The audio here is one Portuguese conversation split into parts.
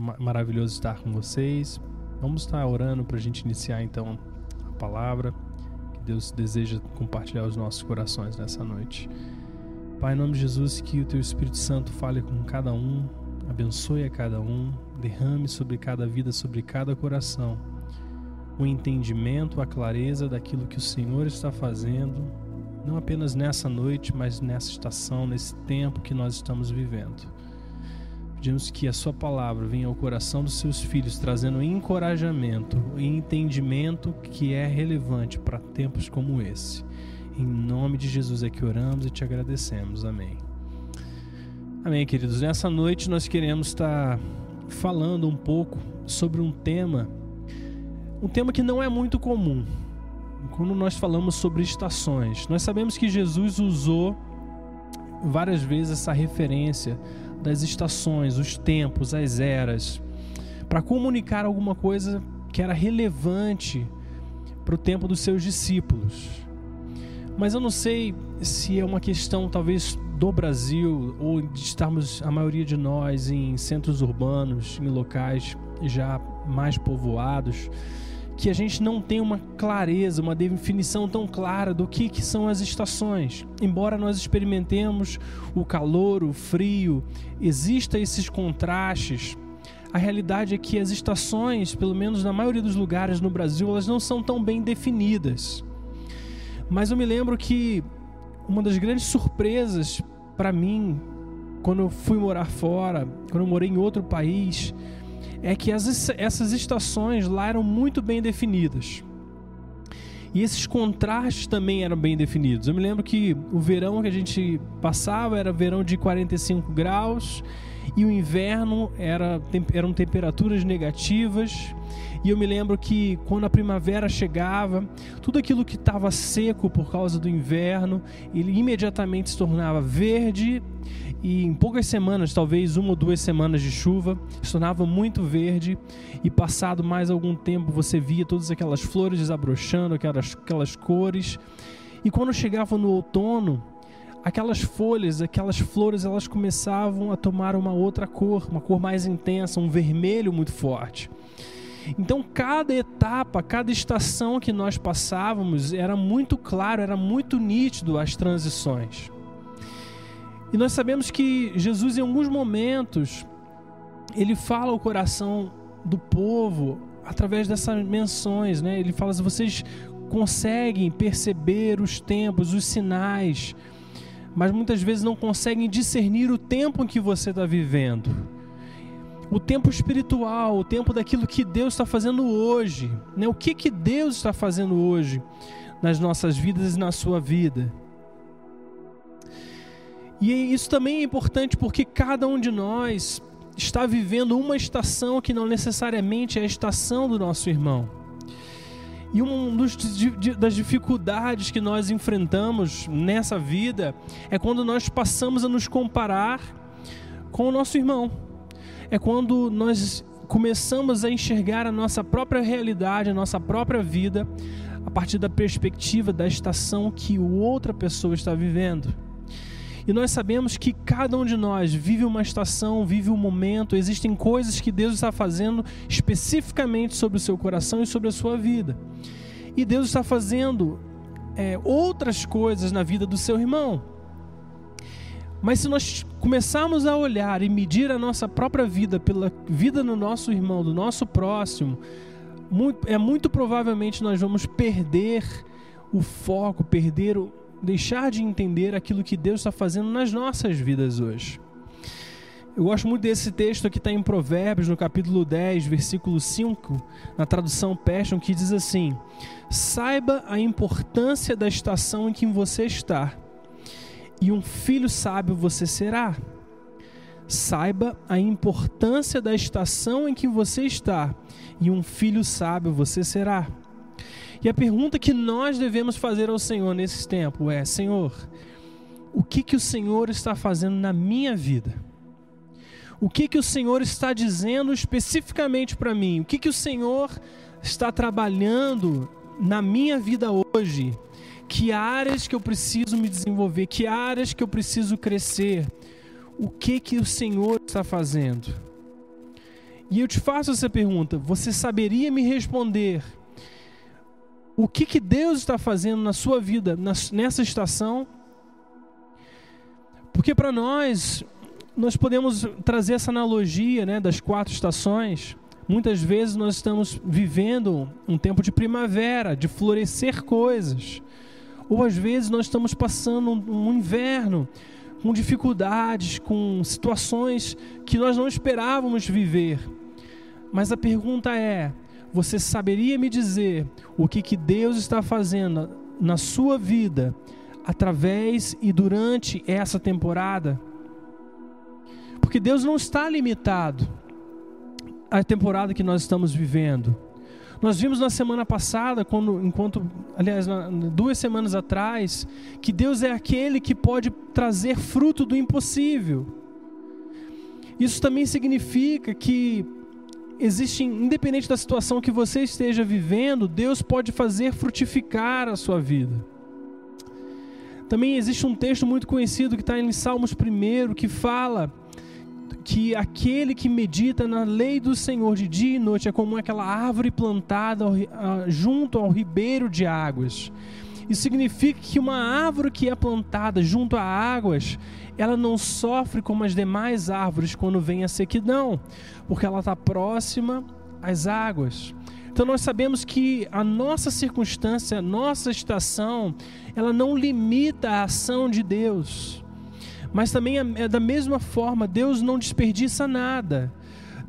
maravilhoso estar com vocês. Vamos estar orando para a gente iniciar então a palavra que Deus deseja compartilhar os nossos corações nessa noite. Pai, em nome de Jesus, que o Teu Espírito Santo fale com cada um, abençoe a cada um, derrame sobre cada vida, sobre cada coração, o entendimento, a clareza daquilo que o Senhor está fazendo, não apenas nessa noite, mas nessa estação, nesse tempo que nós estamos vivendo. Pedimos que a Sua palavra venha ao coração dos seus filhos, trazendo encorajamento e entendimento que é relevante para tempos como esse. Em nome de Jesus é que oramos e te agradecemos. Amém. Amém, queridos. Nessa noite nós queremos estar falando um pouco sobre um tema, um tema que não é muito comum. Quando nós falamos sobre estações, nós sabemos que Jesus usou várias vezes essa referência das estações, os tempos, as eras, para comunicar alguma coisa que era relevante para o tempo dos seus discípulos. Mas eu não sei se é uma questão talvez do Brasil ou de estarmos a maioria de nós em centros urbanos, em locais já mais povoados, que a gente não tem uma clareza, uma definição tão clara do que, que são as estações. Embora nós experimentemos o calor, o frio, existam esses contrastes. A realidade é que as estações, pelo menos na maioria dos lugares no Brasil, elas não são tão bem definidas. Mas eu me lembro que uma das grandes surpresas para mim, quando eu fui morar fora, quando eu morei em outro país, é que as, essas estações lá eram muito bem definidas. E esses contrastes também eram bem definidos. Eu me lembro que o verão que a gente passava era verão de 45 graus e o inverno era, eram temperaturas negativas. E eu me lembro que quando a primavera chegava, tudo aquilo que estava seco por causa do inverno, ele imediatamente se tornava verde e em poucas semanas, talvez uma ou duas semanas de chuva, se tornava muito verde e passado mais algum tempo você via todas aquelas flores desabrochando, aquelas, aquelas cores. E quando chegava no outono, aquelas folhas, aquelas flores, elas começavam a tomar uma outra cor, uma cor mais intensa, um vermelho muito forte. Então, cada etapa, cada estação que nós passávamos era muito claro, era muito nítido as transições. E nós sabemos que Jesus, em alguns momentos, ele fala ao coração do povo através dessas menções, né? Ele fala assim: vocês conseguem perceber os tempos, os sinais, mas muitas vezes não conseguem discernir o tempo em que você está vivendo o tempo espiritual, o tempo daquilo que Deus está fazendo hoje. Né? O que, que Deus está fazendo hoje nas nossas vidas e na sua vida. E isso também é importante porque cada um de nós está vivendo uma estação que não necessariamente é a estação do nosso irmão. E uma das dificuldades que nós enfrentamos nessa vida é quando nós passamos a nos comparar com o nosso irmão é quando nós começamos a enxergar a nossa própria realidade, a nossa própria vida, a partir da perspectiva da estação que outra pessoa está vivendo. E nós sabemos que cada um de nós vive uma estação, vive um momento, existem coisas que Deus está fazendo especificamente sobre o seu coração e sobre a sua vida. E Deus está fazendo é, outras coisas na vida do seu irmão. Mas se nós começarmos a olhar e medir a nossa própria vida pela vida do nosso irmão, do nosso próximo, é muito provavelmente nós vamos perder o foco, perder o, deixar de entender aquilo que Deus está fazendo nas nossas vidas hoje. Eu gosto muito desse texto que está em Provérbios, no capítulo 10, versículo 5, na tradução Passion, que diz assim: Saiba a importância da estação em que você está e um filho sábio você será. Saiba a importância da estação em que você está, e um filho sábio você será. E a pergunta que nós devemos fazer ao Senhor nesse tempo é: Senhor, o que que o Senhor está fazendo na minha vida? O que que o Senhor está dizendo especificamente para mim? O que que o Senhor está trabalhando na minha vida hoje? Que áreas que eu preciso me desenvolver, que áreas que eu preciso crescer, o que que o Senhor está fazendo. E eu te faço essa pergunta: você saberia me responder o que, que Deus está fazendo na sua vida nessa estação? Porque para nós, nós podemos trazer essa analogia né, das quatro estações. Muitas vezes nós estamos vivendo um tempo de primavera, de florescer coisas. Ou às vezes nós estamos passando um inverno com dificuldades, com situações que nós não esperávamos viver. Mas a pergunta é: você saberia me dizer o que, que Deus está fazendo na sua vida através e durante essa temporada? Porque Deus não está limitado à temporada que nós estamos vivendo. Nós vimos na semana passada, quando, enquanto, aliás, duas semanas atrás, que Deus é aquele que pode trazer fruto do impossível. Isso também significa que existe, independente da situação que você esteja vivendo, Deus pode fazer frutificar a sua vida. Também existe um texto muito conhecido que está em Salmos 1 que fala que aquele que medita na lei do Senhor de dia e noite é como aquela árvore plantada junto ao ribeiro de águas. Isso significa que uma árvore que é plantada junto a águas, ela não sofre como as demais árvores quando vem a sequidão, porque ela está próxima às águas. Então nós sabemos que a nossa circunstância, a nossa estação, ela não limita a ação de Deus. Mas também é, é da mesma forma, Deus não desperdiça nada.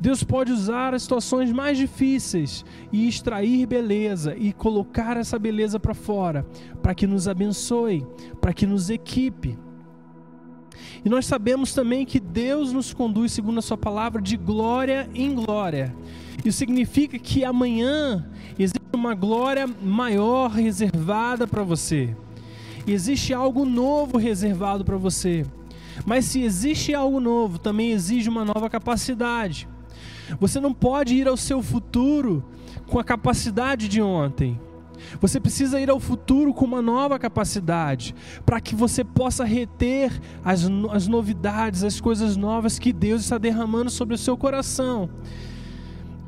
Deus pode usar as situações mais difíceis e extrair beleza e colocar essa beleza para fora, para que nos abençoe, para que nos equipe. E nós sabemos também que Deus nos conduz, segundo a Sua palavra, de glória em glória. Isso significa que amanhã existe uma glória maior reservada para você. Existe algo novo reservado para você. Mas se existe algo novo, também exige uma nova capacidade. Você não pode ir ao seu futuro com a capacidade de ontem. Você precisa ir ao futuro com uma nova capacidade, para que você possa reter as, as novidades, as coisas novas que Deus está derramando sobre o seu coração.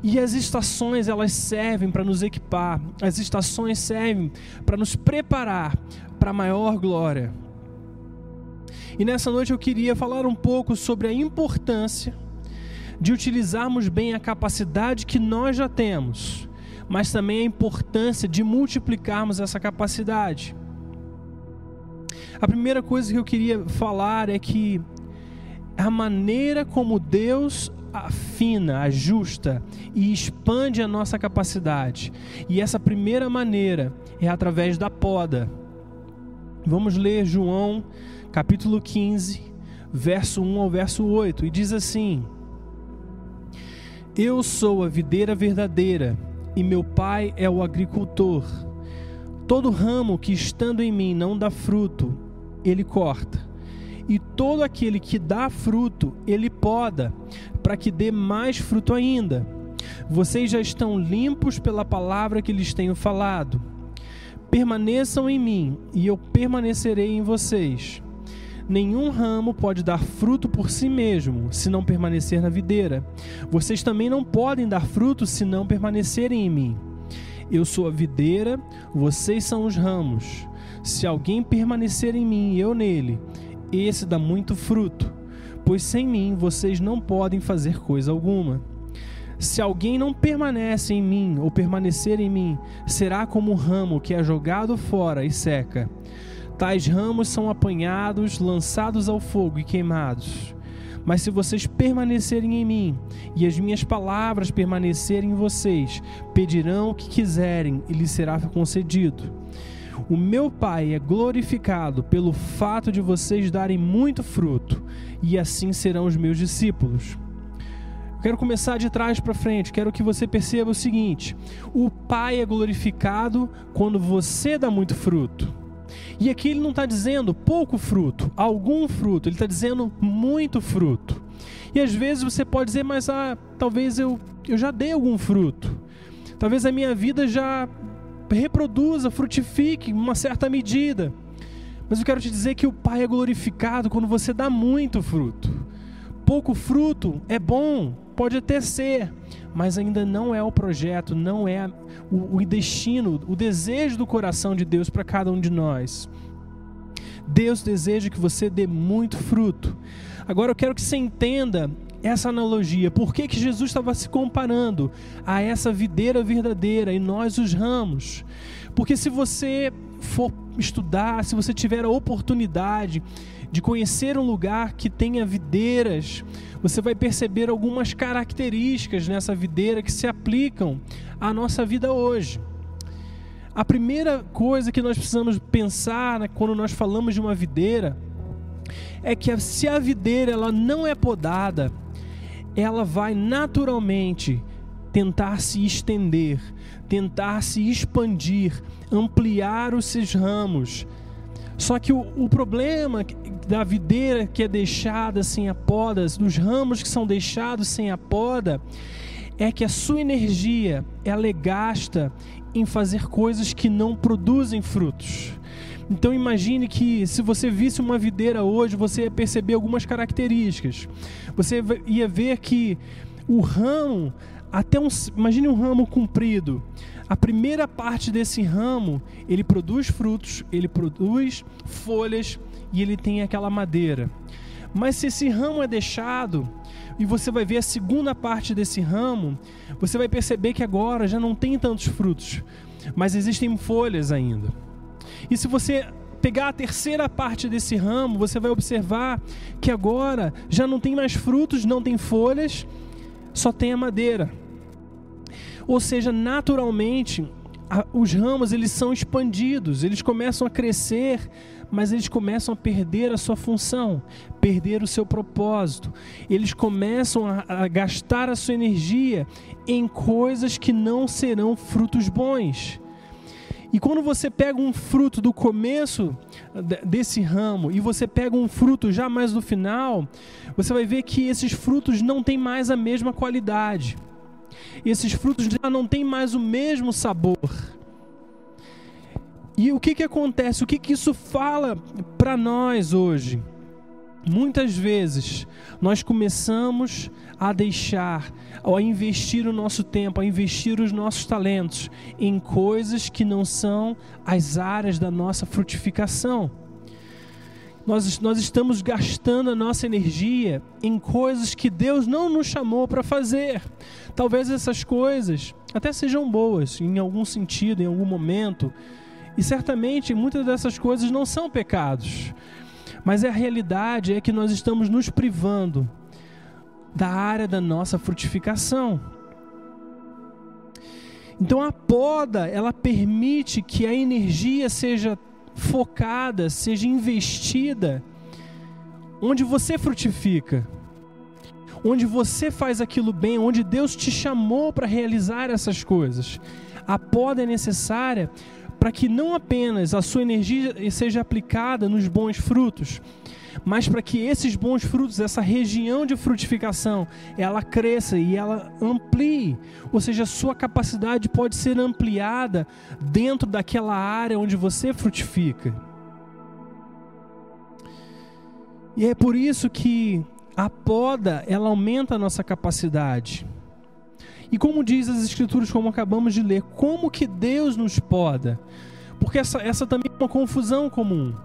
E as estações, elas servem para nos equipar, as estações servem para nos preparar para a maior glória. E nessa noite eu queria falar um pouco sobre a importância de utilizarmos bem a capacidade que nós já temos, mas também a importância de multiplicarmos essa capacidade. A primeira coisa que eu queria falar é que a maneira como Deus afina, ajusta e expande a nossa capacidade. E essa primeira maneira é através da poda. Vamos ler João capítulo 15, verso 1 ao verso 8, e diz assim: Eu sou a videira verdadeira, e meu pai é o agricultor. Todo ramo que estando em mim não dá fruto, ele corta. E todo aquele que dá fruto, ele poda, para que dê mais fruto ainda. Vocês já estão limpos pela palavra que lhes tenho falado. Permaneçam em mim, e eu permanecerei em vocês. Nenhum ramo pode dar fruto por si mesmo, se não permanecer na videira. Vocês também não podem dar fruto se não permanecerem em mim. Eu sou a videira, vocês são os ramos. Se alguém permanecer em mim e eu nele, esse dá muito fruto, pois sem mim vocês não podem fazer coisa alguma. Se alguém não permanece em mim ou permanecer em mim, será como um ramo que é jogado fora e seca. Tais ramos são apanhados, lançados ao fogo e queimados. Mas se vocês permanecerem em mim e as minhas palavras permanecerem em vocês, pedirão o que quiserem e lhes será concedido. O meu Pai é glorificado pelo fato de vocês darem muito fruto, e assim serão os meus discípulos. Quero começar de trás para frente. Quero que você perceba o seguinte: o Pai é glorificado quando você dá muito fruto. E aqui ele não está dizendo pouco fruto, algum fruto, ele está dizendo muito fruto. E às vezes você pode dizer, mas ah, talvez eu, eu já dei algum fruto. Talvez a minha vida já reproduza, frutifique em uma certa medida. Mas eu quero te dizer que o Pai é glorificado quando você dá muito fruto. Pouco fruto é bom, pode até ser, mas ainda não é o projeto, não é o, destino, o desejo do coração de Deus para cada um de nós. Deus deseja que você dê muito fruto. Agora eu quero que você entenda essa analogia. Por que, que Jesus estava se comparando a essa videira verdadeira e nós os ramos? Porque se você for estudar, se você tiver a oportunidade de conhecer um lugar que tenha videiras, você vai perceber algumas características nessa videira que se aplicam à nossa vida hoje. A primeira coisa que nós precisamos pensar né, quando nós falamos de uma videira é que se a videira ela não é podada, ela vai naturalmente tentar se estender, tentar se expandir, ampliar os seus ramos. Só que o, o, problema da videira que é deixada sem a poda, dos ramos que são deixados sem a poda, é que a sua energia ela é gasta em fazer coisas que não produzem frutos. Então imagine que se você visse uma videira hoje, você ia perceber algumas características. Você ia ver que o ramo, até um, imagine um ramo comprido. A primeira parte desse ramo, ele produz frutos, ele produz folhas e ele tem aquela madeira. Mas se esse ramo é deixado, e você vai ver a segunda parte desse ramo, você vai perceber que agora já não tem tantos frutos, mas existem folhas ainda. E se você pegar a terceira parte desse ramo, você vai observar que agora já não tem mais frutos, não tem folhas, só tem a madeira. Ou seja, naturalmente, os ramos eles são expandidos, eles começam a crescer, mas eles começam a perder a sua função, perder o seu propósito. Eles começam a, a gastar a sua energia em coisas que não serão frutos bons. E quando você pega um fruto do começo desse ramo e você pega um fruto já mais no final, você vai ver que esses frutos não têm mais a mesma qualidade. Esses frutos já não têm mais o mesmo sabor. E o que, que acontece? O que, que isso fala para nós hoje? Muitas vezes nós começamos a deixar, a investir o nosso tempo, a investir os nossos talentos em coisas que não são as áreas da nossa frutificação. Nós, nós estamos gastando a nossa energia em coisas que Deus não nos chamou para fazer. Talvez essas coisas até sejam boas em algum sentido, em algum momento, e certamente muitas dessas coisas não são pecados. Mas a realidade é que nós estamos nos privando da área da nossa frutificação. Então a poda, ela permite que a energia seja focada, seja investida onde você frutifica. Onde você faz aquilo bem, onde Deus te chamou para realizar essas coisas. A poda é necessária para que não apenas a sua energia seja aplicada nos bons frutos, mas para que esses bons frutos, essa região de frutificação, ela cresça e ela amplie, ou seja, a sua capacidade pode ser ampliada dentro daquela área onde você frutifica. E é por isso que a poda, ela aumenta a nossa capacidade. E como diz as escrituras, como acabamos de ler, como que Deus nos poda? Porque essa, essa também é uma confusão comum.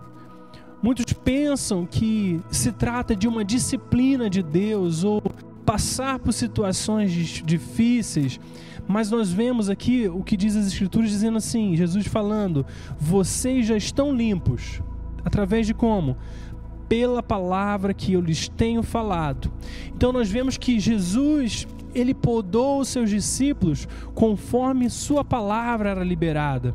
Muitos pensam que se trata de uma disciplina de Deus ou passar por situações difíceis, mas nós vemos aqui o que diz as Escrituras dizendo assim: Jesus falando, vocês já estão limpos. Através de como? Pela palavra que eu lhes tenho falado. Então nós vemos que Jesus ele podou os seus discípulos conforme sua palavra era liberada.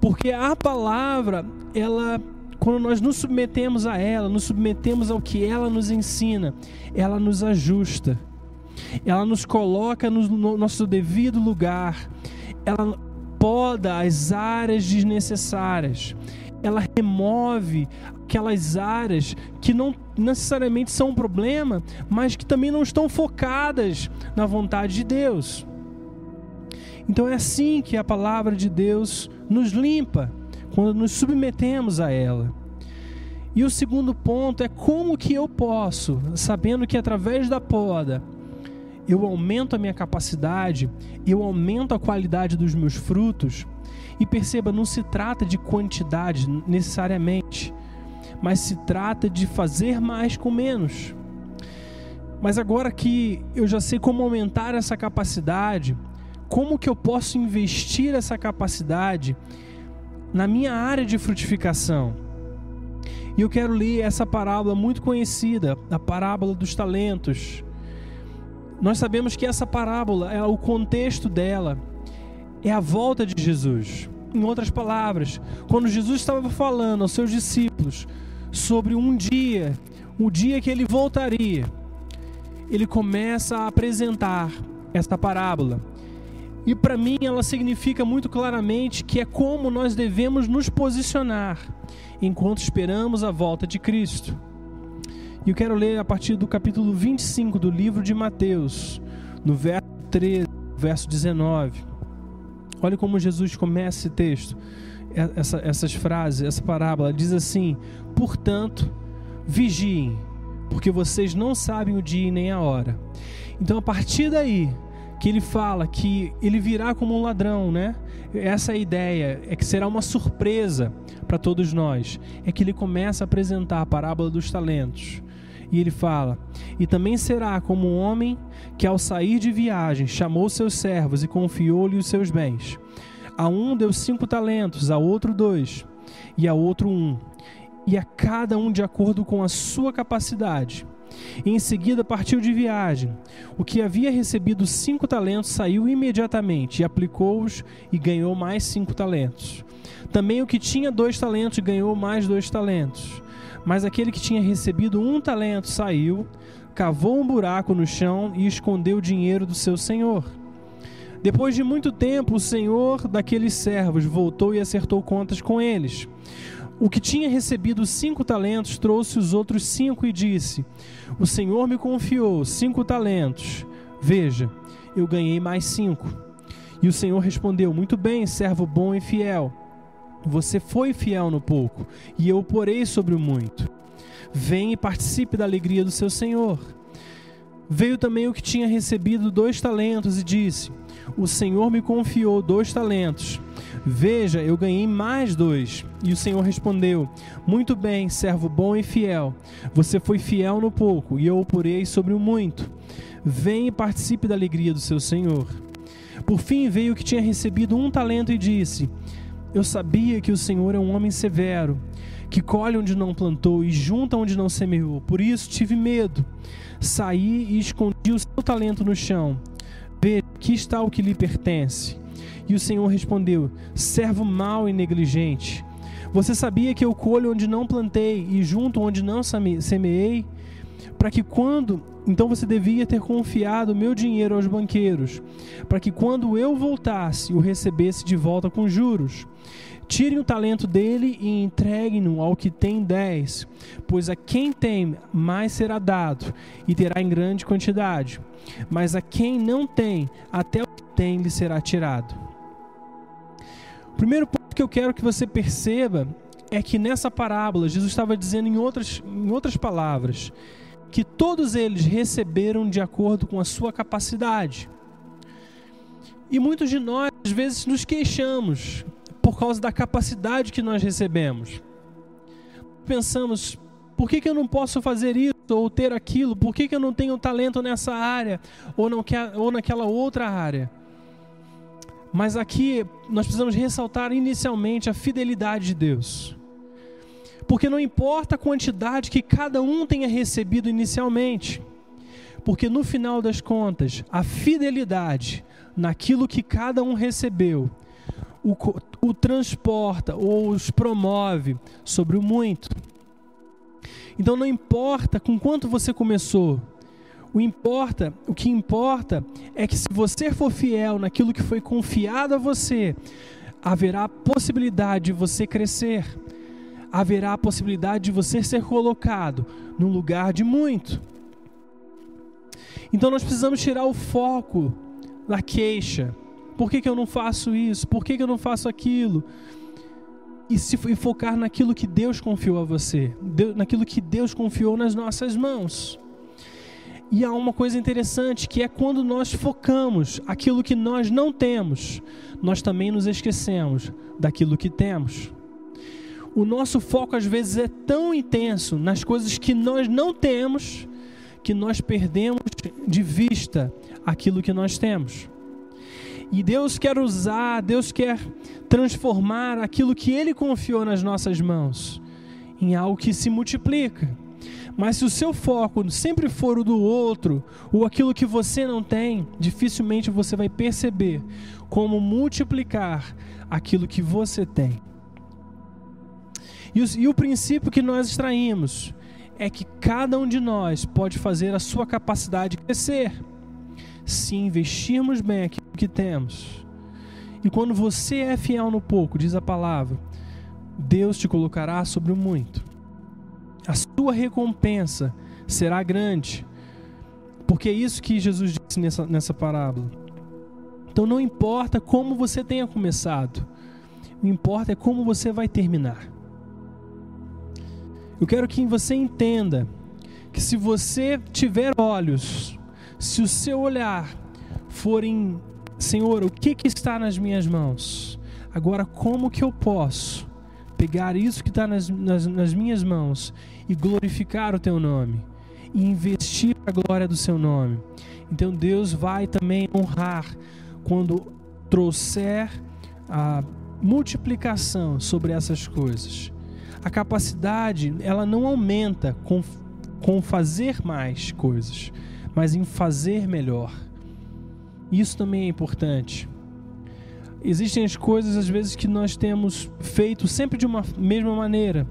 Porque a palavra, ela quando nós nos submetemos a ela, nos submetemos ao que ela nos ensina, ela nos ajusta. Ela nos coloca no nosso devido lugar. Ela poda as áreas desnecessárias. Ela remove aquelas áreas que não necessariamente são um problema, mas que também não estão focadas na vontade de Deus. Então é assim que a palavra de Deus nos limpa, quando nos submetemos a ela. E o segundo ponto é como que eu posso, sabendo que através da poda eu aumento a minha capacidade, eu aumento a qualidade dos meus frutos. E perceba, não se trata de quantidade necessariamente, mas se trata de fazer mais com menos. Mas agora que eu já sei como aumentar essa capacidade, como que eu posso investir essa capacidade na minha área de frutificação? E eu quero ler essa parábola muito conhecida, a parábola dos talentos. Nós sabemos que essa parábola, é o contexto dela é a volta de Jesus. Em outras palavras, quando Jesus estava falando aos seus discípulos sobre um dia, o dia que ele voltaria, ele começa a apresentar esta parábola. E para mim ela significa muito claramente que é como nós devemos nos posicionar enquanto esperamos a volta de Cristo. E eu quero ler a partir do capítulo 25 do livro de Mateus, no verso 13, verso 19. Olha como Jesus começa esse texto, essa, essas frases, essa parábola. Diz assim: Portanto, vigiem, porque vocês não sabem o dia nem a hora. Então, a partir daí, que ele fala que ele virá como um ladrão, né? Essa é a ideia, é que será uma surpresa para todos nós. É que ele começa a apresentar a parábola dos talentos. E ele fala: E também será como um homem que, ao sair de viagem, chamou seus servos e confiou-lhe os seus bens. A um deu cinco talentos, a outro dois, e a outro um, e a cada um de acordo com a sua capacidade. E em seguida partiu de viagem. O que havia recebido cinco talentos saiu imediatamente e aplicou-os e ganhou mais cinco talentos. Também o que tinha dois talentos ganhou mais dois talentos. Mas aquele que tinha recebido um talento saiu, cavou um buraco no chão e escondeu o dinheiro do seu senhor. Depois de muito tempo, o senhor daqueles servos voltou e acertou contas com eles. O que tinha recebido cinco talentos trouxe os outros cinco e disse: O senhor me confiou cinco talentos. Veja, eu ganhei mais cinco. E o senhor respondeu: Muito bem, servo bom e fiel. Você foi fiel no pouco, e eu o porei sobre o muito. Vem e participe da alegria do seu Senhor. Veio também o que tinha recebido dois talentos e disse: O Senhor me confiou dois talentos. Veja, eu ganhei mais dois. E o Senhor respondeu: Muito bem, servo bom e fiel. Você foi fiel no pouco, e eu o porei sobre o muito. Vem e participe da alegria do seu Senhor. Por fim veio o que tinha recebido um talento e disse: eu sabia que o Senhor é um homem severo, que colhe onde não plantou e junta onde não semeou. Por isso tive medo. Saí e escondi o seu talento no chão. Veja, aqui está o que lhe pertence. E o Senhor respondeu: Servo mau e negligente. Você sabia que eu colho onde não plantei e junto onde não semeei? Para que quando então você devia ter confiado meu dinheiro aos banqueiros, para que quando eu voltasse o recebesse de volta com juros. Tirem o talento dele e entreguem-no ao que tem dez, pois a quem tem mais será dado e terá em grande quantidade, mas a quem não tem, até o que tem lhe será tirado. O primeiro ponto que eu quero que você perceba é que nessa parábola Jesus estava dizendo em outras, em outras palavras que todos eles receberam de acordo com a sua capacidade. E muitos de nós, às vezes, nos queixamos por causa da capacidade que nós recebemos. Pensamos, por que, que eu não posso fazer isso ou ter aquilo? Por que, que eu não tenho talento nessa área ou, não quer, ou naquela outra área? Mas aqui nós precisamos ressaltar inicialmente a fidelidade de Deus. Porque não importa a quantidade que cada um tenha recebido inicialmente, porque no final das contas, a fidelidade naquilo que cada um recebeu o, o transporta ou os promove sobre o muito. Então não importa com quanto você começou, o importa, o que importa é que se você for fiel naquilo que foi confiado a você, haverá possibilidade de você crescer haverá a possibilidade de você ser colocado no lugar de muito. Então nós precisamos tirar o foco da queixa. Por que, que eu não faço isso? Por que, que eu não faço aquilo? E, se, focar naquilo que Deus confiou a você, naquilo que Deus confiou nas nossas mãos. E há uma coisa interessante que é quando nós focamos aquilo que nós não temos, nós também nos esquecemos daquilo que temos. O nosso foco às vezes é tão intenso nas coisas que nós não temos que nós perdemos de vista aquilo que nós temos. E Deus quer usar, Deus quer transformar aquilo que Ele confiou nas nossas mãos em algo que se multiplica. Mas se o seu foco sempre for o do outro, ou aquilo que você não tem, dificilmente você vai perceber como multiplicar aquilo que você tem. E o, e o princípio que nós extraímos é que cada um de nós pode fazer a sua capacidade crescer se investirmos bem aquilo que temos. E quando você é fiel no pouco, diz a palavra, Deus te colocará sobre o muito. A sua recompensa será grande. Porque é isso que Jesus disse nessa, nessa parábola. Então não importa como você tenha começado, o importa é como você vai terminar. Eu quero que você entenda que se você tiver olhos, se o seu olhar for em Senhor, o que, que está nas minhas mãos? Agora, como que eu posso pegar isso que está nas, nas, nas minhas mãos e glorificar o teu nome? E investir a glória do seu nome. Então, Deus vai também honrar quando trouxer a multiplicação sobre essas coisas. A capacidade, ela não aumenta com, com fazer mais coisas, mas em fazer melhor. Isso também é importante. Existem as coisas, às vezes, que nós temos feito sempre de uma mesma maneira,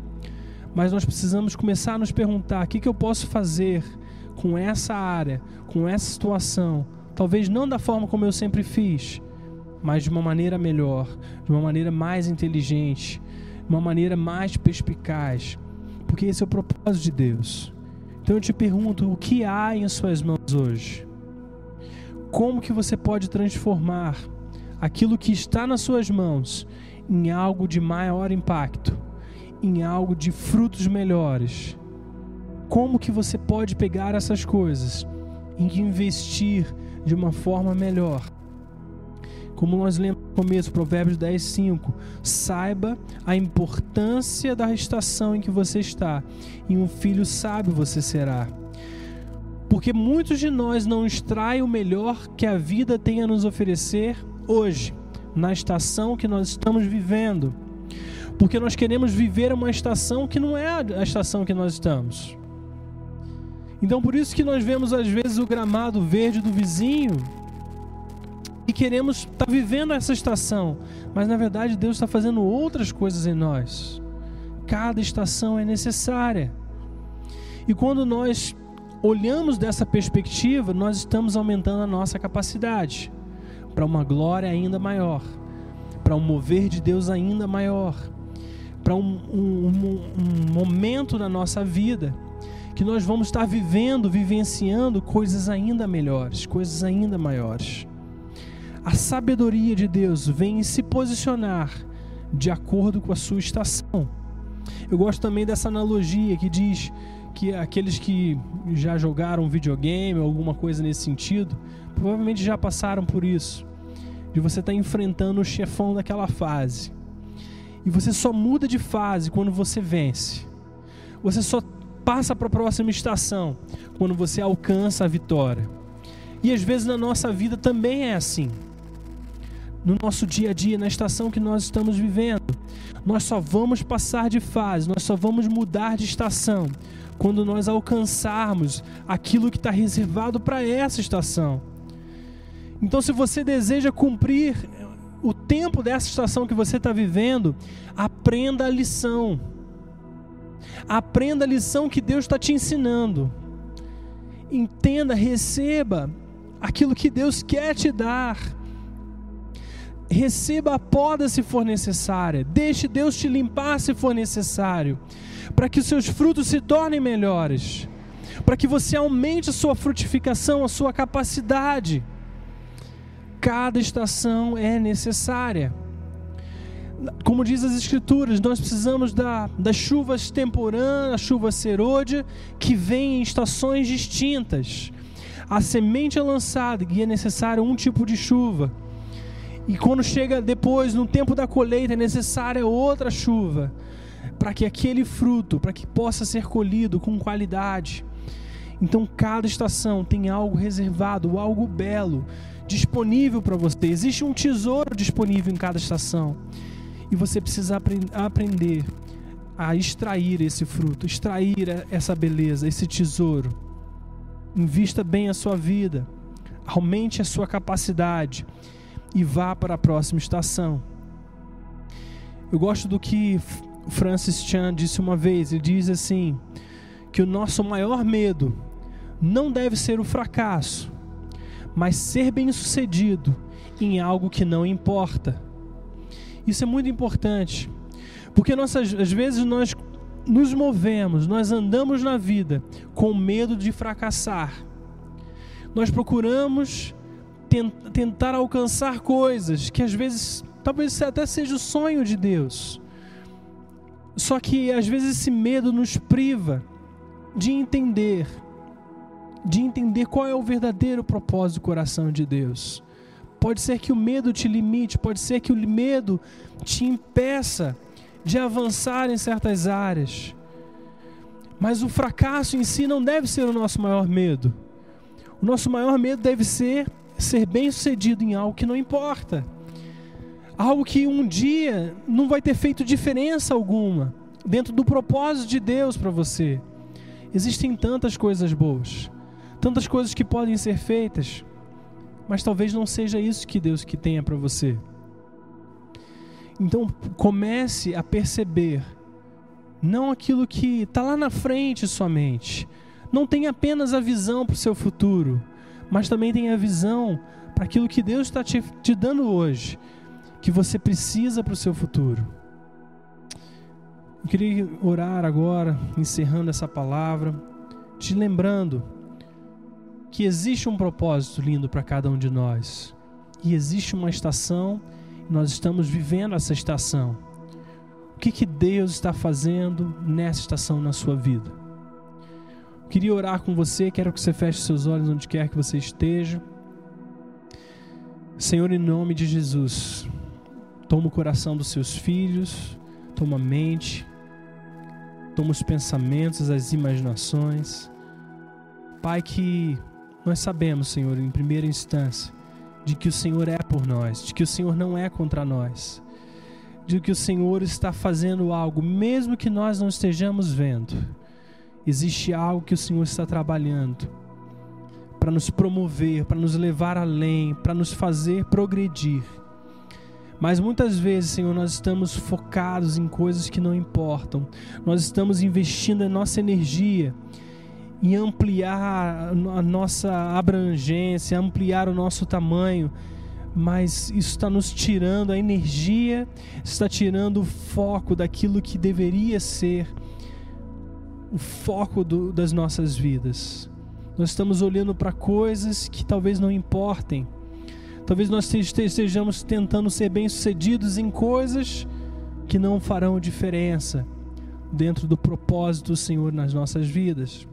mas nós precisamos começar a nos perguntar: o que, que eu posso fazer com essa área, com essa situação? Talvez não da forma como eu sempre fiz, mas de uma maneira melhor, de uma maneira mais inteligente, uma maneira mais perspicaz, porque esse é o propósito de Deus. Então eu te pergunto: o que há em suas mãos hoje? como que você pode transformar aquilo que está nas suas mãos em algo de maior impacto, em algo de frutos melhores. Como que você pode pegar essas coisas e investir de uma forma melhor? Como nós no começo, Provérbios 10, 5. Saiba a importância da estação em que você está, e um filho sábio você será. Porque muitos de nós não extraem o melhor que a vida tem a nos oferecer hoje, na estação que nós estamos vivendo. Porque nós queremos viver uma estação que não é a estação que nós estamos. Então por isso que nós vemos às vezes o gramado verde do vizinho e queremos estar tá vivendo essa estação, mas na verdade Deus está fazendo outras coisas em nós. Cada estação é necessária. E quando nós olhamos dessa perspectiva, nós estamos aumentando a nossa capacidade para uma glória ainda maior, para um mover de Deus ainda maior, para um, um, um, um momento na nossa vida que nós vamos estar vivendo, vivenciando coisas ainda melhores, coisas ainda maiores. A sabedoria de Deus vem se posicionar de acordo com a sua estação. Eu gosto também dessa analogia que diz que aqueles que já jogaram videogame ou alguma coisa nesse sentido, provavelmente já passaram por isso. De você estar tá enfrentando o chefão daquela fase. E você só muda de fase quando você vence. Você só passa para a próxima estação quando você alcança a vitória. E às vezes na nossa vida também é assim. No nosso dia a dia, na estação que nós estamos vivendo, nós só vamos passar de fase, nós só vamos mudar de estação quando nós alcançarmos aquilo que está reservado para essa estação. Então, se você deseja cumprir o tempo dessa estação que você está vivendo, aprenda a lição. Aprenda a lição que Deus está te ensinando. Entenda, receba aquilo que Deus quer te dar. Receba a poda se for necessária. Deixe Deus te limpar se for necessário para que os seus frutos se tornem melhores, para que você aumente a sua frutificação, a sua capacidade. Cada estação é necessária. Como diz as Escrituras, nós precisamos da, das chuvas temporãs, a chuva serôdia, que vem em estações distintas. A semente é lançada e é necessário um tipo de chuva. E quando chega depois, no tempo da colheita, é necessária outra chuva para que aquele fruto, para que possa ser colhido com qualidade. Então, cada estação tem algo reservado, algo belo disponível para você. Existe um tesouro disponível em cada estação. E você precisa aprender a extrair esse fruto, extrair essa beleza, esse tesouro. Invista bem a sua vida, aumente a sua capacidade e vá para a próxima estação. Eu gosto do que Francis Chan disse uma vez, ele diz assim: que o nosso maior medo não deve ser o fracasso, mas ser bem-sucedido em algo que não importa. Isso é muito importante, porque nós, às vezes nós nos movemos, nós andamos na vida com medo de fracassar. Nós procuramos tentar alcançar coisas que às vezes talvez até seja o sonho de Deus. Só que às vezes esse medo nos priva de entender, de entender qual é o verdadeiro propósito do coração de Deus. Pode ser que o medo te limite, pode ser que o medo te impeça de avançar em certas áreas. Mas o fracasso em si não deve ser o nosso maior medo. O nosso maior medo deve ser ser bem-sucedido em algo que não importa. Algo que um dia não vai ter feito diferença alguma dentro do propósito de Deus para você. Existem tantas coisas boas, tantas coisas que podem ser feitas, mas talvez não seja isso que Deus que tenha para você. Então comece a perceber não aquilo que está lá na frente somente. Não tenha apenas a visão para o seu futuro, mas também tenha a visão para aquilo que Deus está te, te dando hoje, que você precisa para o seu futuro. Eu queria orar agora, encerrando essa palavra, te lembrando que existe um propósito lindo para cada um de nós. E existe uma estação, e nós estamos vivendo essa estação. O que, que Deus está fazendo nessa estação na sua vida? Queria orar com você, quero que você feche seus olhos onde quer que você esteja. Senhor, em nome de Jesus, toma o coração dos seus filhos, toma a mente, toma os pensamentos, as imaginações. Pai, que nós sabemos, Senhor, em primeira instância, de que o Senhor é por nós, de que o Senhor não é contra nós, de que o Senhor está fazendo algo, mesmo que nós não estejamos vendo. Existe algo que o Senhor está trabalhando para nos promover, para nos levar além, para nos fazer progredir. Mas muitas vezes, Senhor, nós estamos focados em coisas que não importam. Nós estamos investindo a nossa energia em ampliar a nossa abrangência, ampliar o nosso tamanho, mas isso está nos tirando a energia, está tirando o foco daquilo que deveria ser o foco do, das nossas vidas. Nós estamos olhando para coisas que talvez não importem Talvez nós estejamos tentando ser bem-sucedidos em coisas que não farão diferença dentro do propósito do Senhor nas nossas vidas.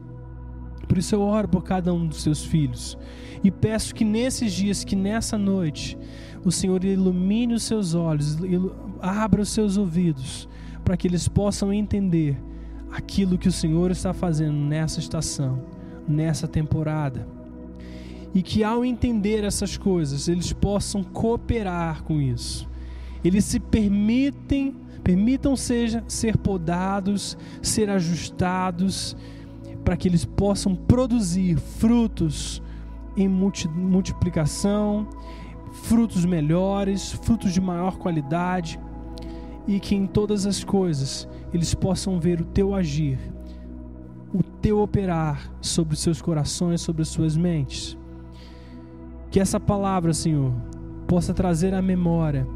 Por isso eu oro por cada um dos seus filhos e peço que nesses dias, que nessa noite, o Senhor ilumine os seus olhos, abra os seus ouvidos, para que eles possam entender aquilo que o Senhor está fazendo nessa estação, nessa temporada e que ao entender essas coisas, eles possam cooperar com isso. Eles se permitem, permitam seja ser podados, ser ajustados, para que eles possam produzir frutos em multiplicação, frutos melhores, frutos de maior qualidade, e que em todas as coisas eles possam ver o teu agir, o teu operar sobre os seus corações, sobre as suas mentes. Que essa palavra, Senhor, possa trazer à memória,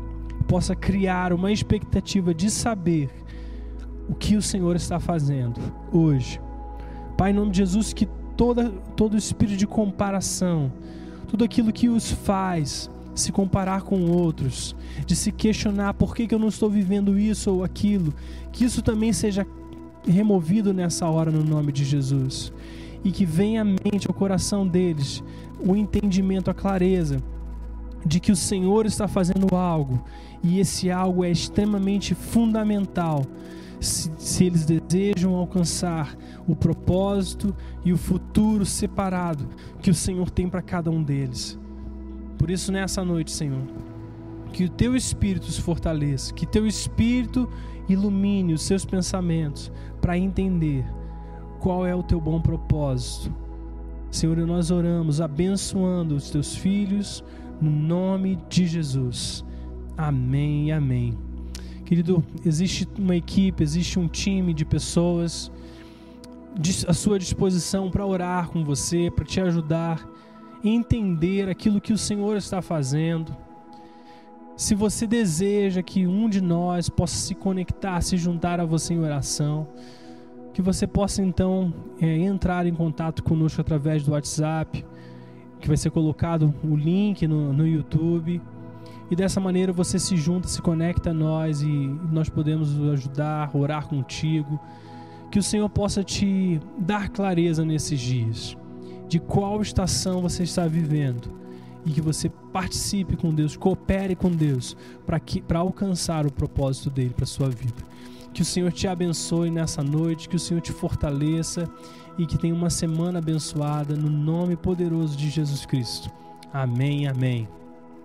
possa criar uma expectativa de saber o que o Senhor está fazendo hoje. Pai, em nome de Jesus, que toda, todo espírito de comparação, tudo aquilo que os faz se comparar com outros, de se questionar por que, que eu não estou vivendo isso ou aquilo, que isso também seja removido nessa hora no nome de Jesus e que venha à mente, ao coração deles, o entendimento, a clareza de que o Senhor está fazendo algo e esse algo é extremamente fundamental se, se, eles desejam alcançar o propósito e o futuro separado que o Senhor tem para cada um deles. Por isso, nessa noite, Senhor, que o teu espírito se fortaleça, que teu espírito ilumine os seus pensamentos para entender qual é o teu bom propósito. Senhor, nós oramos abençoando os teus filhos no nome de Jesus. Amém e amém. Querido, existe uma equipe, existe um time de pessoas à sua disposição para orar com você, para te ajudar entender aquilo que o Senhor está fazendo. Se você deseja que um de nós possa se conectar, se juntar a você em oração, que você possa então é, entrar em contato conosco através do WhatsApp, que vai ser colocado o link no, no YouTube. E dessa maneira você se junta, se conecta a nós e nós podemos ajudar, orar contigo. Que o Senhor possa te dar clareza nesses dias de qual estação você está vivendo e que você participe com Deus, coopere com Deus para alcançar o propósito dele para sua vida. Que o Senhor te abençoe nessa noite, que o Senhor te fortaleça e que tenha uma semana abençoada no nome poderoso de Jesus Cristo. Amém, amém.